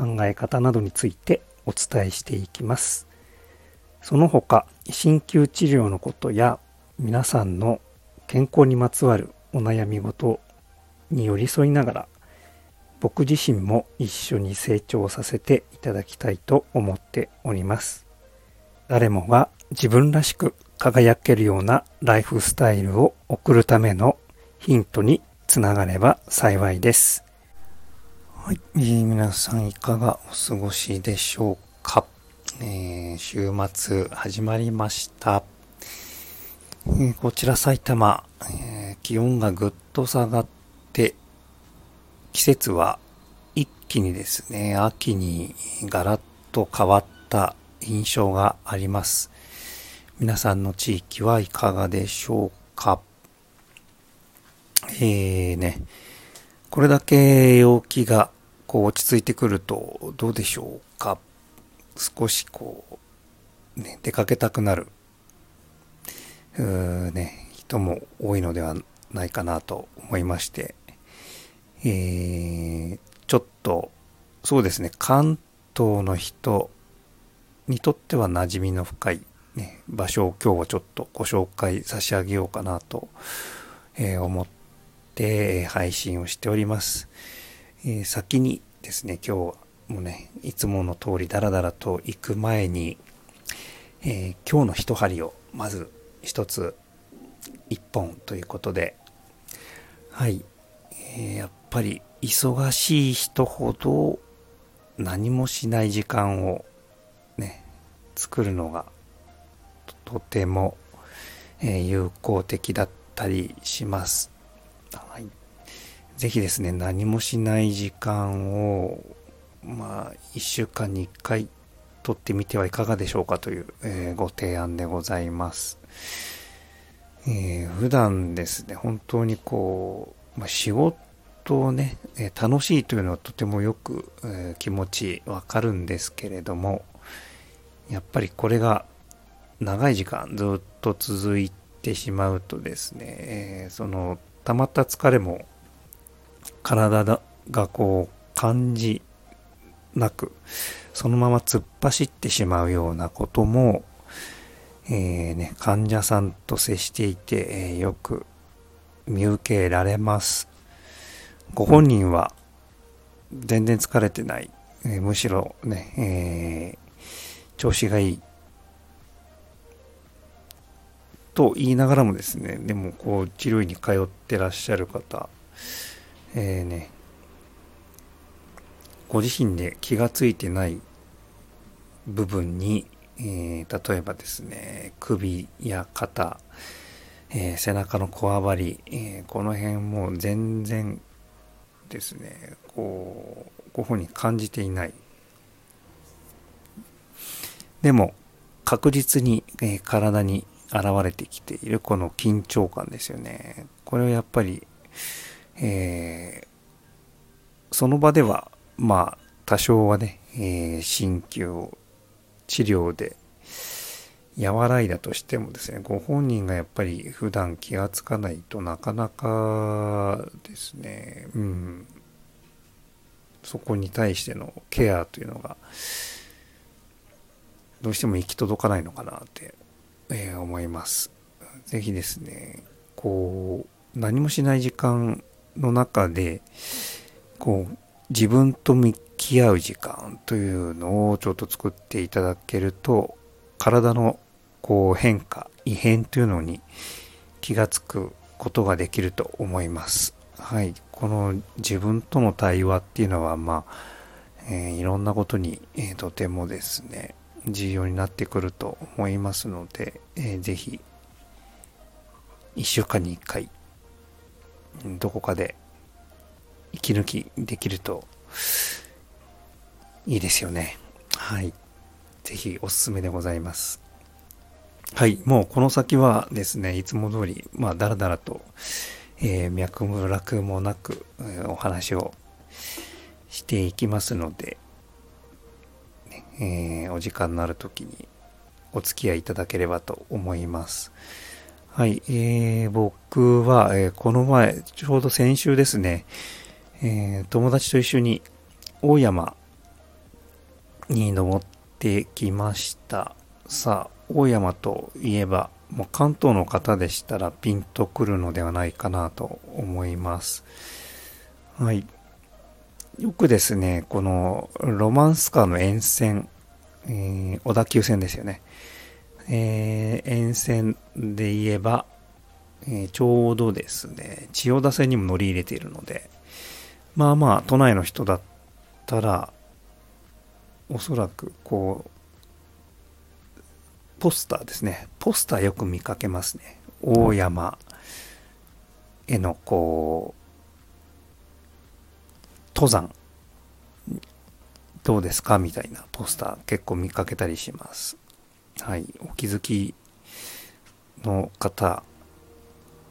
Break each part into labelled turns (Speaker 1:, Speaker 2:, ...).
Speaker 1: 考え方などについてお伝えしていきますその他鍼灸治療のことや皆さんの健康にまつわるお悩み事に寄り添いながら僕自身も一緒に成長させていただきたいと思っております誰もが自分らしく輝けるようなライフスタイルを送るためのヒントにつながれば幸いです。はい、えー、皆さんいかがお過ごしでしょうか、えー、週末始まりました。えー、こちら埼玉、え気温がぐっと下がって、季節は一気にですね、秋にガラッと変わった印象があります。皆さんの地域はいかがでしょうか？えーね、これだけ陽気がこう落ち着いてくるとどうでしょうか？少しこう、ね、出かけたくなる、うーね、人も多いのではないかなと思いまして、えー、ちょっとそうですね関東の人にとっては馴染みの深いね、場所を今日はちょっとご紹介差し上げようかなと、えー、思って配信をしております。えー、先にですね、今日もね、いつもの通りダラダラと行く前に、えー、今日の一針をまず一つ一本ということで、はい、えー、やっぱり忙しい人ほど何もしない時間をね、作るのがとても、えー、有効的だったりします。はい。ぜひですね、何もしない時間を、まあ、1週間に1回取ってみてはいかがでしょうかという、えー、ご提案でございます。えー、普段ですね、本当にこう、まあ、仕事をね、えー、楽しいというのはとてもよく、えー、気持ちわかるんですけれども、やっぱりこれが長い時間ずっと続いてしまうとですね、えー、その溜まった疲れも体がこう感じなくそのまま突っ走ってしまうようなことも、えね、患者さんと接していて、え、よく見受けられます。ご本人は全然疲れてない、え、むしろね、え、調子がいいと言いながらもですね、でもこう治療院に通ってらっしゃる方、えー、ね、ご自身で気がついてない部分に、えー、例えばですね、首や肩、えー、背中のこわばり、えー、この辺も全然ですね、こう、ご本人感じていない。でも、確実に、えー、体に現れてきているこの緊張感ですよね。これはやっぱり、えー、その場では、まあ、多少はね、えー、鍼灸治療で和らいだとしてもですね、ご本人がやっぱり普段気がつかないとなかなかですね、うん、そこに対してのケアというのが、どうしても行き届かないのかなってえー、思います。ぜひですね、こう、何もしない時間の中で、こう、自分と向き合う時間というのをちょっと作っていただけると、体のこう変化、異変というのに気がつくことができると思います。はい。この自分との対話っていうのは、まあ、えー、いろんなことに、えー、とてもですね、重要になってくると思いますので、えー、ぜひ、1週間に1回、どこかで息抜きできるといいですよね。はい。ぜひおすすめでございます。はい。もうこの先はですね、いつも通り、まあ、だらだらと、えー、脈絡もなく、えー、お話をしていきますので、えー、お時間のある時にお付き合いいただければと思います。はい。えー、僕は、えー、この前、ちょうど先週ですね、えー、友達と一緒に大山に登ってきました。さあ、大山といえば、もう関東の方でしたらピンとくるのではないかなと思います。はい。よくですね、このロマンスカーの沿線、えー、小田急線ですよね。えー、沿線で言えば、えー、ちょうどですね、千代田線にも乗り入れているので、まあまあ、都内の人だったら、おそらく、こう、ポスターですね。ポスターよく見かけますね。大山への、こう、登山、どうですか？みたいなポスター結構見かけたりします。はい。お気づきの方、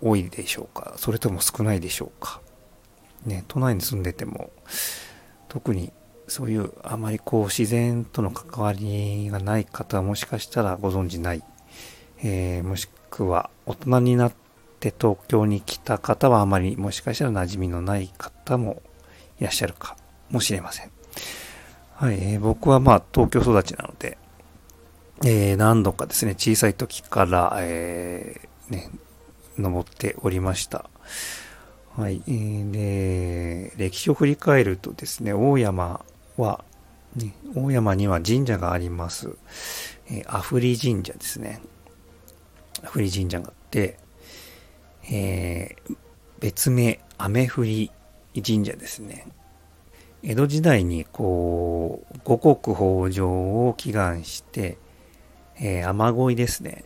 Speaker 1: 多いでしょうか？それとも少ないでしょうか？ね、都内に住んでても、特にそういうあまりこう自然との関わりがない方はもしかしたらご存じない、えー、もしくは大人になって東京に来た方はあまりもしかしたら馴染みのない方もいらっしゃるかもしれません。はい、えー、僕はまあ東京育ちなので、えー、何度かですね、小さい時から、えー、ね、登っておりました。はい。えーで、歴史を振り返るとですね、大山は、ね、大山には神社があります。えー、アフリ神社ですね。アフリ神社があって、えー、別名、雨降り神社ですね。江戸時代にこう、五穀豊穣を祈願して、えー、雨乞いですね。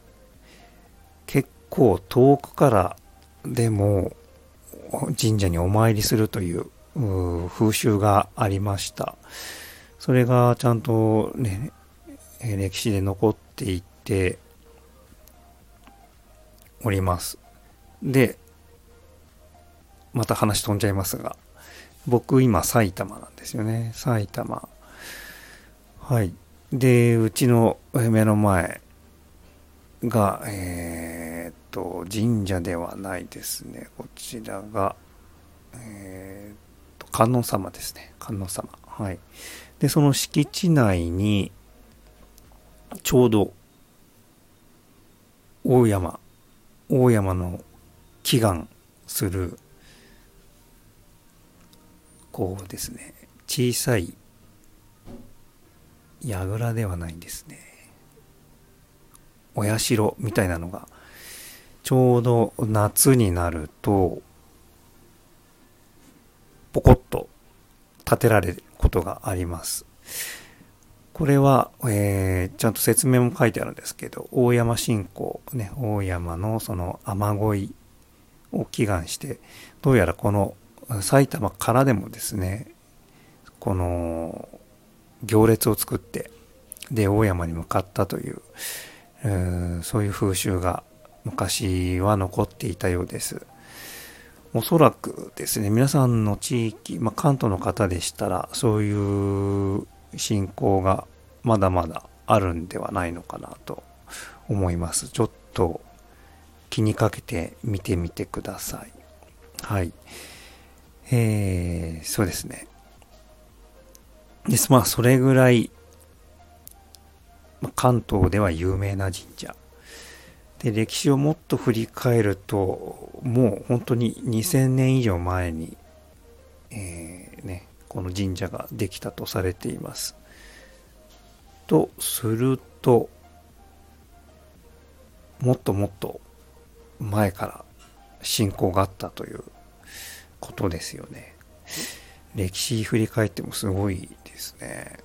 Speaker 1: 結構遠くからでも神社にお参りするという風習がありました。それがちゃんとね、歴史で残っていっております。で、また話飛んじゃいますが、僕今埼玉なんですよね。埼玉。はい。で、うちの目の前が、えー、っと、神社ではないですね。こちらが、えー、観音様ですね。観音様。はい。で、その敷地内に、ちょうど、大山、大山の祈願する、こうですね、小さい、櫓ではないんですね。お社みたいなのが、ちょうど夏になると、ポコッと建てられることがあります。これは、えー、ちゃんと説明も書いてあるんですけど、大山信仰、ね、大山のその雨乞いを祈願して、どうやらこの埼玉からでもですね、この行列を作って、で、大山に向かったという、うそういう風習が昔は残っていたようです。おそらくですね、皆さんの地域、まあ、関東の方でしたら、そういう信仰がまだまだあるんではないのかなと思います。ちょっと気にかけて見てみてください。はい。えー、そうですね。です。まあ、それぐらい、関東では有名な神社で、歴史をもっと振り返ると、もう本当に2000年以上前に、えー、ね、この神社ができたとされています。とすると、もっともっと前から信仰があったということですよね。歴史振り返ってもすごいですね。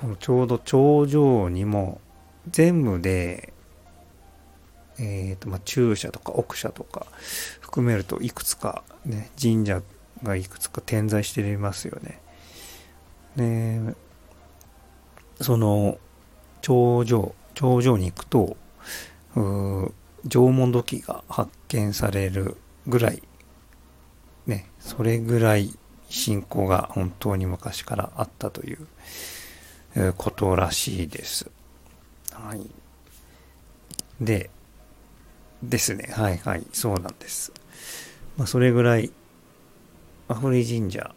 Speaker 1: このちょうど頂上にも全部でえーとまあ、中社とか奥社とか含めるといくつか、ね、神社がいくつか点在していますよね。で、その、頂上、頂上に行くと、縄文土器が発見されるぐらい、ね、それぐらい信仰が本当に昔からあったということらしいです。はい。で、ですね。はいはい。そうなんです。まあ、それぐらい、アフリ神社、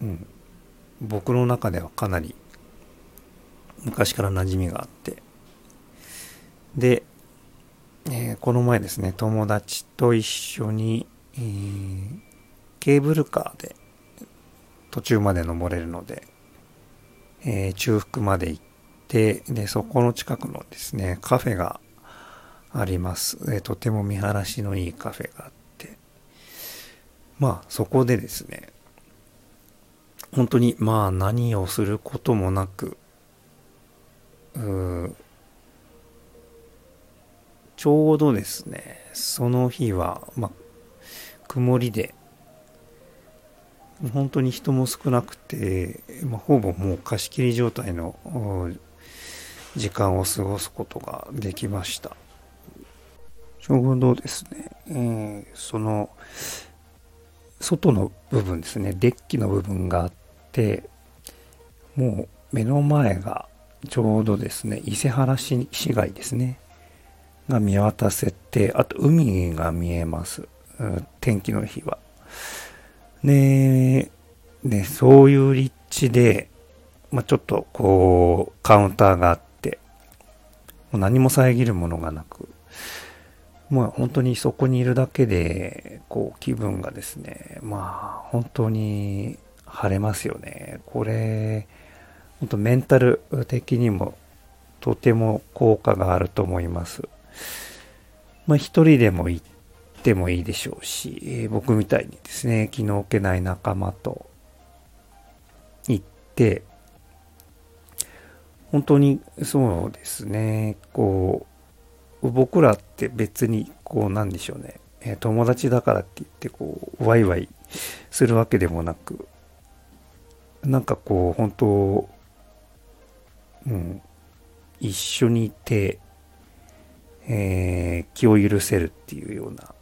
Speaker 1: うん、僕の中ではかなり昔から馴染みがあって、で、えー、この前ですね、友達と一緒に、えー、ケーブルカーで途中まで登れるので、えー、中腹まで行って、で、そこの近くのですね、カフェがあります。えー、とても見晴らしのいいカフェがあって、まあ、そこでですね、本当に、まあ、何をすることもなく、ちょうどですね、その日は、まあ、曇りで、本当に人も少なくて、まあ、ほぼもう貸し切り状態の時間を過ごすことができました。ちょうどですね、えー、その、外の部分ですね、デッキの部分があって、もう目の前がちょうどですね、伊勢原市市街ですね、が見渡せて、あと海が見えます。天気の日は。で、ね、そういう立地で、まあ、ちょっとこう、カウンターがあって、もう何も遮るものがなく、まあ本当にそこにいるだけで、こう気分がですね、まあ本当に晴れますよね。これ、本当メンタル的にもとても効果があると思います。まあ一人でも行ってもいいでしょうし、え、僕みたいにですね、気の置けない仲間と行って、本当にそうですね、こう、僕らって別に、こう、なんでしょうね、え、友達だからって言って、こう、ワイワイするわけでもなく、なんかこう、本当、うん、一緒にいて、えー、気を許せるっていうような、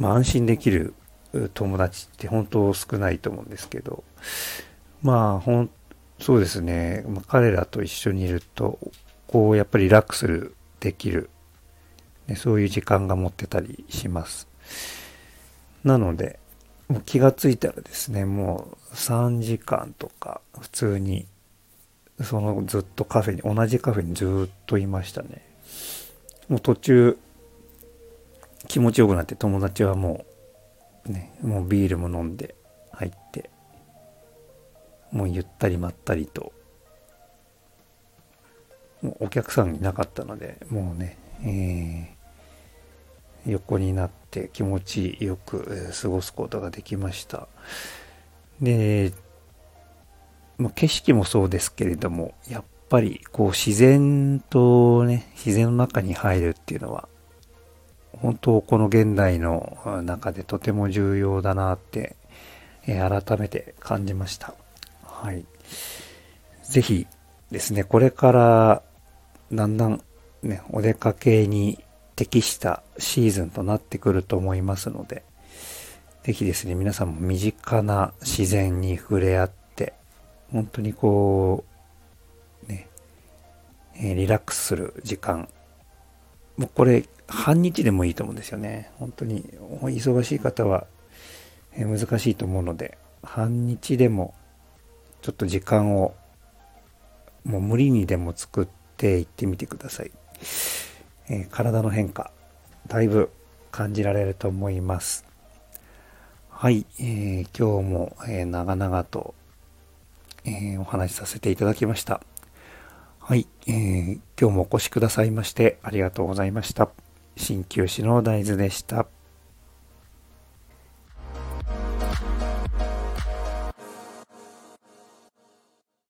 Speaker 1: まあ安心できる友達って本当少ないと思うんですけど、まあほん、そうですね、まあ、彼らと一緒にいると、こうやっぱりリラックスできる、ね、そういう時間が持ってたりします。なので、もう気がついたらですね、もう3時間とか普通に、そのずっとカフェに、同じカフェにずっといましたね。もう途中、気持ちよくなって友達はもう、ね、もうビールも飲んで入って、もうゆったりまったりと、もうお客さんいなかったので、もうね、えー、横になって気持ちよく過ごすことができました。で、まあ、景色もそうですけれども、やっぱりこう自然とね、自然の中に入るっていうのは、本当この現代の中でとても重要だなって、えー、改めて感じました。はい。ぜひですね、これからだんだんね、お出かけに適したシーズンとなってくると思いますので、ぜひですね、皆さんも身近な自然に触れ合って、本当にこう、えリラックスする時間。もうこれ、半日でもいいと思うんですよね。本当に、忙しい方は、難しいと思うので、半日でも、ちょっと時間を、もう無理にでも作っていってみてください。えー、体の変化、だいぶ感じられると思います。はい、えー、今日も、えー、長々と、えお話しさせていただきました。はい、えー、今日もお越しくださいましてありがとうございました。鍼灸師の大豆でした。